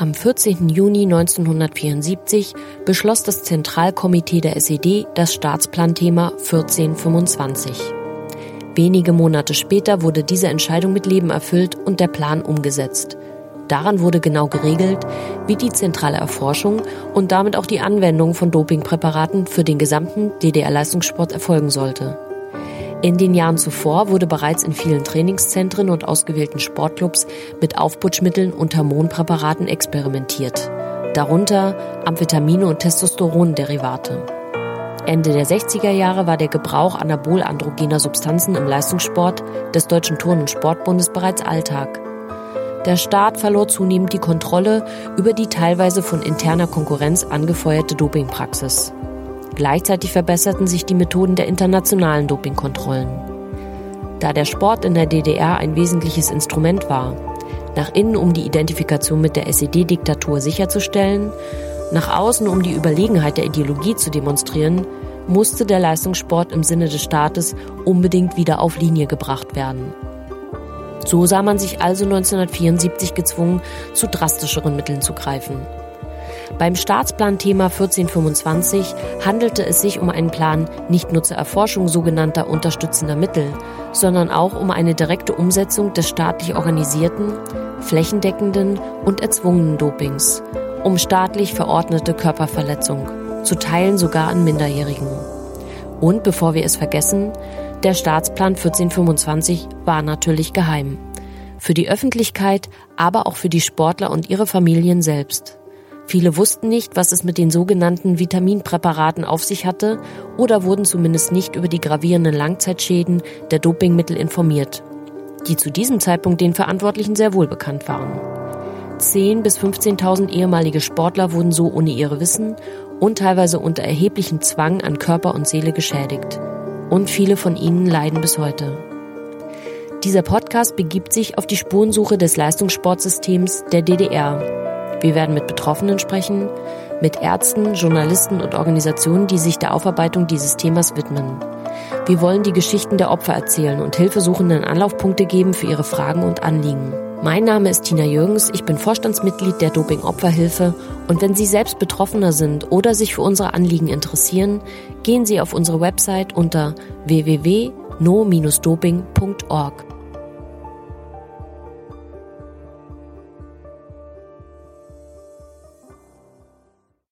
Am 14. Juni 1974 beschloss das Zentralkomitee der SED das Staatsplanthema 1425. Wenige Monate später wurde diese Entscheidung mit Leben erfüllt und der Plan umgesetzt. Daran wurde genau geregelt, wie die zentrale Erforschung und damit auch die Anwendung von Dopingpräparaten für den gesamten DDR-Leistungssport erfolgen sollte. In den Jahren zuvor wurde bereits in vielen Trainingszentren und ausgewählten Sportclubs mit Aufputschmitteln und Hormonpräparaten experimentiert, darunter Amphetamine und Testosteronderivate. Ende der 60er Jahre war der Gebrauch anabolandrogener Substanzen im Leistungssport des Deutschen Turn- und Sportbundes bereits Alltag. Der Staat verlor zunehmend die Kontrolle über die teilweise von interner Konkurrenz angefeuerte Dopingpraxis. Gleichzeitig verbesserten sich die Methoden der internationalen Dopingkontrollen. Da der Sport in der DDR ein wesentliches Instrument war, nach innen um die Identifikation mit der SED-Diktatur sicherzustellen, nach außen um die Überlegenheit der Ideologie zu demonstrieren, musste der Leistungssport im Sinne des Staates unbedingt wieder auf Linie gebracht werden. So sah man sich also 1974 gezwungen, zu drastischeren Mitteln zu greifen. Beim Staatsplan-Thema 1425 handelte es sich um einen Plan nicht nur zur Erforschung sogenannter unterstützender Mittel, sondern auch um eine direkte Umsetzung des staatlich organisierten, flächendeckenden und erzwungenen Dopings, um staatlich verordnete Körperverletzung, zu Teilen sogar an Minderjährigen. Und bevor wir es vergessen, der Staatsplan 1425 war natürlich geheim. Für die Öffentlichkeit, aber auch für die Sportler und ihre Familien selbst. Viele wussten nicht, was es mit den sogenannten Vitaminpräparaten auf sich hatte oder wurden zumindest nicht über die gravierenden Langzeitschäden der Dopingmittel informiert, die zu diesem Zeitpunkt den Verantwortlichen sehr wohl bekannt waren. 10.000 bis 15.000 ehemalige Sportler wurden so ohne ihre Wissen und teilweise unter erheblichem Zwang an Körper und Seele geschädigt. Und viele von ihnen leiden bis heute. Dieser Podcast begibt sich auf die Spurensuche des Leistungssportsystems der DDR wir werden mit Betroffenen sprechen, mit Ärzten, Journalisten und Organisationen, die sich der Aufarbeitung dieses Themas widmen. Wir wollen die Geschichten der Opfer erzählen und Hilfesuchenden Anlaufpunkte geben für ihre Fragen und Anliegen. Mein Name ist Tina Jürgens, ich bin Vorstandsmitglied der Doping-Opferhilfe und wenn Sie selbst Betroffener sind oder sich für unsere Anliegen interessieren, gehen Sie auf unsere Website unter www.no-doping.org.